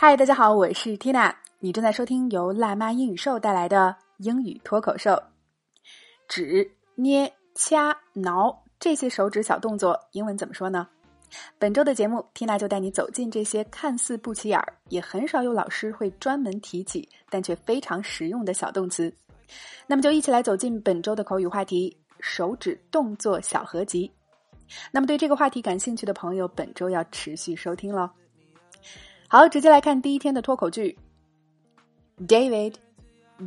嗨，大家好，我是 Tina，你正在收听由辣妈英语秀带来的英语脱口秀。指、捏、掐、挠这些手指小动作，英文怎么说呢？本周的节目，Tina 就带你走进这些看似不起眼儿，也很少有老师会专门提起，但却非常实用的小动词。那么就一起来走进本周的口语话题——手指动作小合集。那么对这个话题感兴趣的朋友，本周要持续收听喽。好，直接来看第一天的脱口剧。David,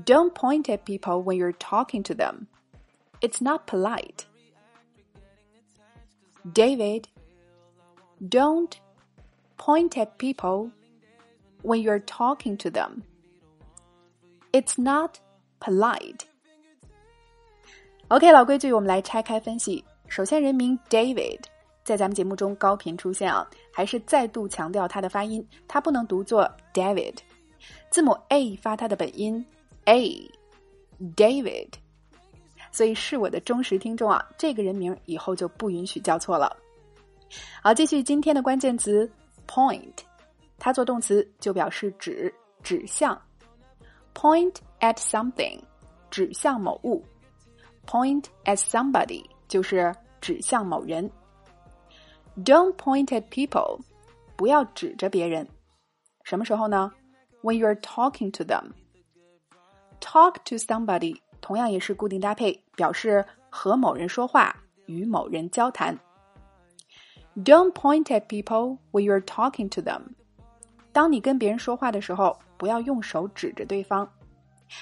don't point at people when you're talking to them. It's not polite. David, don't point at people when you're talking to them. It's not polite. OK，老规矩，我们来拆开分析。首先，人名 David 在咱们节目中高频出现啊，还是再度强调它的发音，它不能读作 David，字母 A 发它的本音 A，David。所以是我的忠实听众啊，这个人名以后就不允许叫错了。好，继续今天的关键词 point，它做动词就表示指、指向。Point at something，指向某物。Point at somebody，就是指向某人。Don't point at people，不要指着别人。什么时候呢？When you're talking to them。Talk to somebody 同样也是固定搭配，表示和某人说话，与某人交谈。Don't point at people when you're talking to them。当你跟别人说话的时候，不要用手指着对方。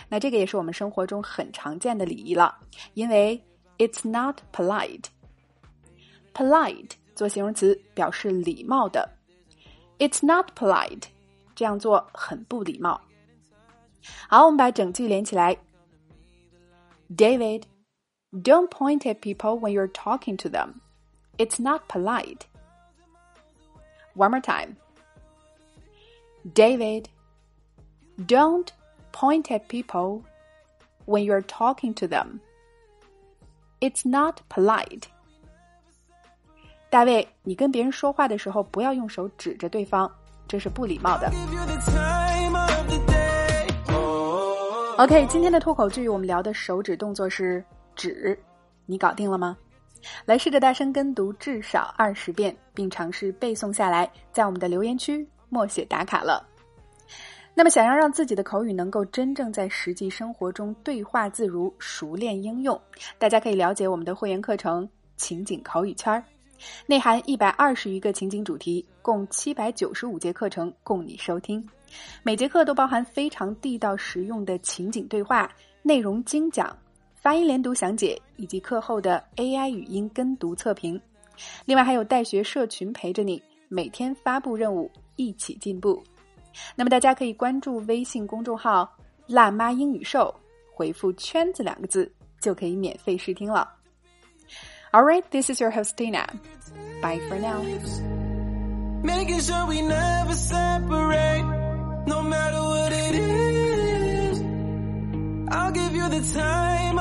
那这个也是我们生活中很常见的礼仪了，因为 it's not polite。polite 做形容词表示礼貌的，It's not polite，这样做很不礼貌。好，我们把整句连起来。David, don't point at people when you're talking to them. It's not polite. One more time. David, don't point at people when you're talking to them. It's not polite. 大卫，你跟别人说话的时候，不要用手指着对方，这是不礼貌的。OK，今天的脱口剧我们聊的手指动作是指，你搞定了吗？来试着大声跟读至少二十遍，并尝试背诵下来，在我们的留言区默写打卡了。那么，想要让自己的口语能够真正在实际生活中对话自如、熟练应用，大家可以了解我们的会员课程《情景口语圈儿》。内含一百二十余个情景主题，共七百九十五节课程供你收听。每节课都包含非常地道实用的情景对话，内容精讲，发音连读详解，以及课后的 AI 语音跟读测评。另外还有带学社群陪着你，每天发布任务，一起进步。那么大家可以关注微信公众号“辣妈英语秀”，回复“圈子”两个字，就可以免费试听了。All right, this is your host Tina. Bye for now. Making sure we never separate, no matter what it is. I'll give you the time